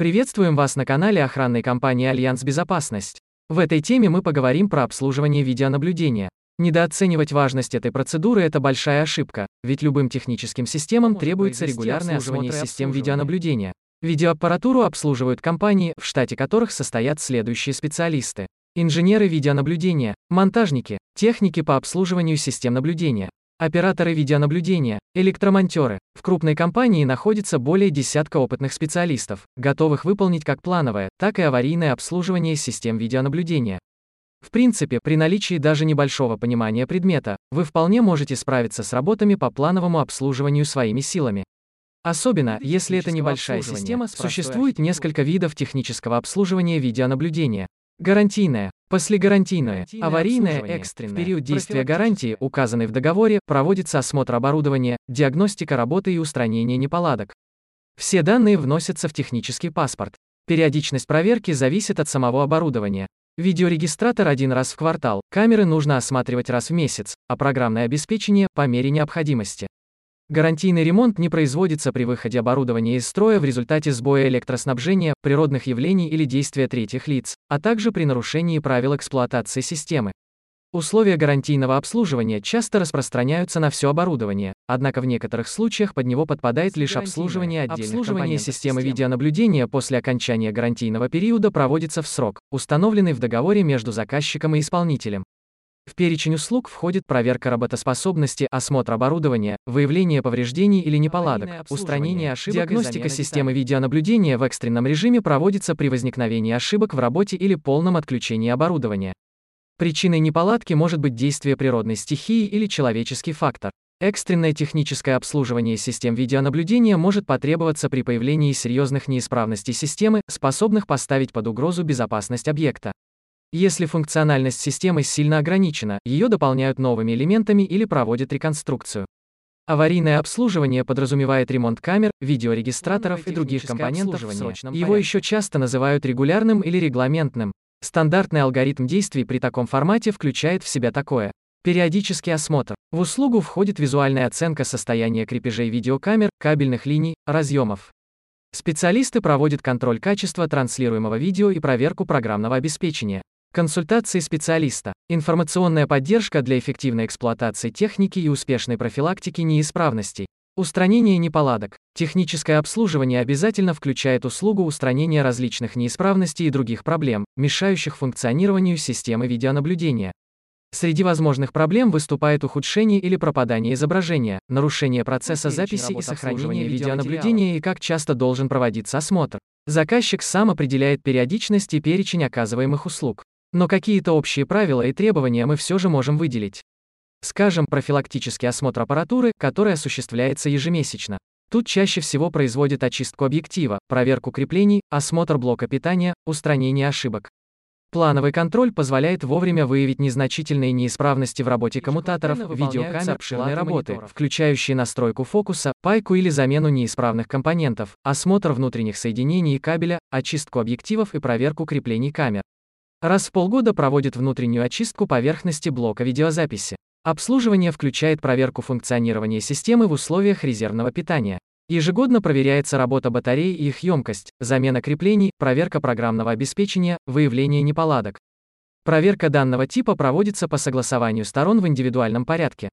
Приветствуем вас на канале охранной компании Альянс Безопасность. В этой теме мы поговорим про обслуживание видеонаблюдения. Недооценивать важность этой процедуры – это большая ошибка, ведь любым техническим системам требуется регулярное осмотр систем видеонаблюдения. Видеоаппаратуру обслуживают компании, в штате которых состоят следующие специалисты. Инженеры видеонаблюдения, монтажники, техники по обслуживанию систем наблюдения, Операторы видеонаблюдения, электромонтеры. В крупной компании находится более десятка опытных специалистов, готовых выполнить как плановое, так и аварийное обслуживание систем видеонаблюдения. В принципе, при наличии даже небольшого понимания предмета, вы вполне можете справиться с работами по плановому обслуживанию своими силами. Особенно, если это небольшая система, существует несколько видов технического обслуживания видеонаблюдения. Гарантийное, послегарантийное, аварийное, экстренное. В период действия гарантии, указанной в договоре, проводится осмотр оборудования, диагностика работы и устранение неполадок. Все данные вносятся в технический паспорт. Периодичность проверки зависит от самого оборудования. Видеорегистратор один раз в квартал, камеры нужно осматривать раз в месяц, а программное обеспечение – по мере необходимости. Гарантийный ремонт не производится при выходе оборудования из строя в результате сбоя электроснабжения, природных явлений или действия третьих лиц, а также при нарушении правил эксплуатации системы. Условия гарантийного обслуживания часто распространяются на все оборудование, однако в некоторых случаях под него подпадает лишь обслуживание отдельных Обслуживание системы видеонаблюдения после окончания гарантийного периода проводится в срок, установленный в договоре между заказчиком и исполнителем. В перечень услуг входит проверка работоспособности, осмотр оборудования, выявление повреждений или неполадок, устранение ошибок Диагностика системы видеонаблюдения в экстренном режиме проводится при возникновении ошибок в работе или полном отключении оборудования. Причиной неполадки может быть действие природной стихии или человеческий фактор. Экстренное техническое обслуживание систем видеонаблюдения может потребоваться при появлении серьезных неисправностей системы, способных поставить под угрозу безопасность объекта. Если функциональность системы сильно ограничена, ее дополняют новыми элементами или проводят реконструкцию. Аварийное обслуживание подразумевает ремонт камер, видеорегистраторов и других компонентов Его еще часто называют регулярным или регламентным. Стандартный алгоритм действий при таком формате включает в себя такое. Периодический осмотр. В услугу входит визуальная оценка состояния крепежей видеокамер, кабельных линий, разъемов. Специалисты проводят контроль качества транслируемого видео и проверку программного обеспечения. Консультации специалиста. Информационная поддержка для эффективной эксплуатации техники и успешной профилактики неисправностей. Устранение неполадок. Техническое обслуживание обязательно включает услугу устранения различных неисправностей и других проблем, мешающих функционированию системы видеонаблюдения. Среди возможных проблем выступает ухудшение или пропадание изображения, нарушение процесса записи и сохранения видеонаблюдения и как часто должен проводиться осмотр. Заказчик сам определяет периодичность и перечень оказываемых услуг. Но какие-то общие правила и требования мы все же можем выделить. Скажем, профилактический осмотр аппаратуры, который осуществляется ежемесячно. Тут чаще всего производят очистку объектива, проверку креплений, осмотр блока питания, устранение ошибок. Плановый контроль позволяет вовремя выявить незначительные неисправности в работе коммутаторов, видеокамер, обширной работы, включающие настройку фокуса, пайку или замену неисправных компонентов, осмотр внутренних соединений и кабеля, очистку объективов и проверку креплений камер. Раз в полгода проводит внутреннюю очистку поверхности блока видеозаписи. Обслуживание включает проверку функционирования системы в условиях резервного питания. Ежегодно проверяется работа батарей и их емкость, замена креплений, проверка программного обеспечения, выявление неполадок. Проверка данного типа проводится по согласованию сторон в индивидуальном порядке.